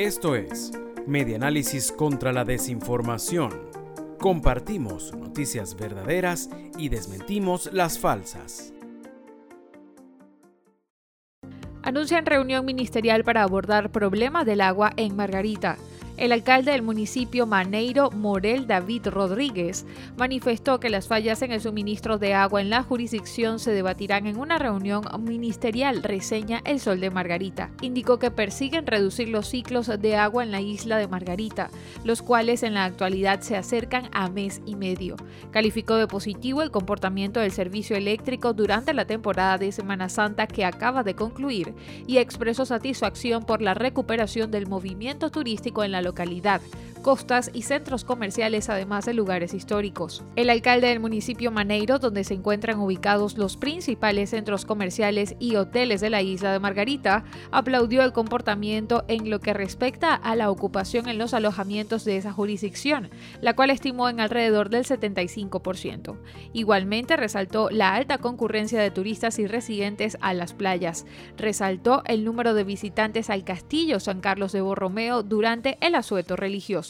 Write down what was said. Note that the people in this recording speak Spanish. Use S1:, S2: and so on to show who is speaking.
S1: Esto es Medianálisis contra la Desinformación. Compartimos noticias verdaderas y desmentimos las falsas.
S2: Anuncian reunión ministerial para abordar problemas del agua en Margarita. El alcalde del municipio Maneiro, Morel David Rodríguez, manifestó que las fallas en el suministro de agua en la jurisdicción se debatirán en una reunión ministerial, reseña El Sol de Margarita. Indicó que persiguen reducir los ciclos de agua en la isla de Margarita, los cuales en la actualidad se acercan a mes y medio. Calificó de positivo el comportamiento del servicio eléctrico durante la temporada de Semana Santa que acaba de concluir y expresó satisfacción por la recuperación del movimiento turístico en la localidad, localidad costas y centros comerciales, además de lugares históricos. El alcalde del municipio Maneiro, donde se encuentran ubicados los principales centros comerciales y hoteles de la isla de Margarita, aplaudió el comportamiento en lo que respecta a la ocupación en los alojamientos de esa jurisdicción, la cual estimó en alrededor del 75%. Igualmente resaltó la alta concurrencia de turistas y residentes a las playas. Resaltó el número de visitantes al castillo San Carlos de Borromeo durante el asueto religioso.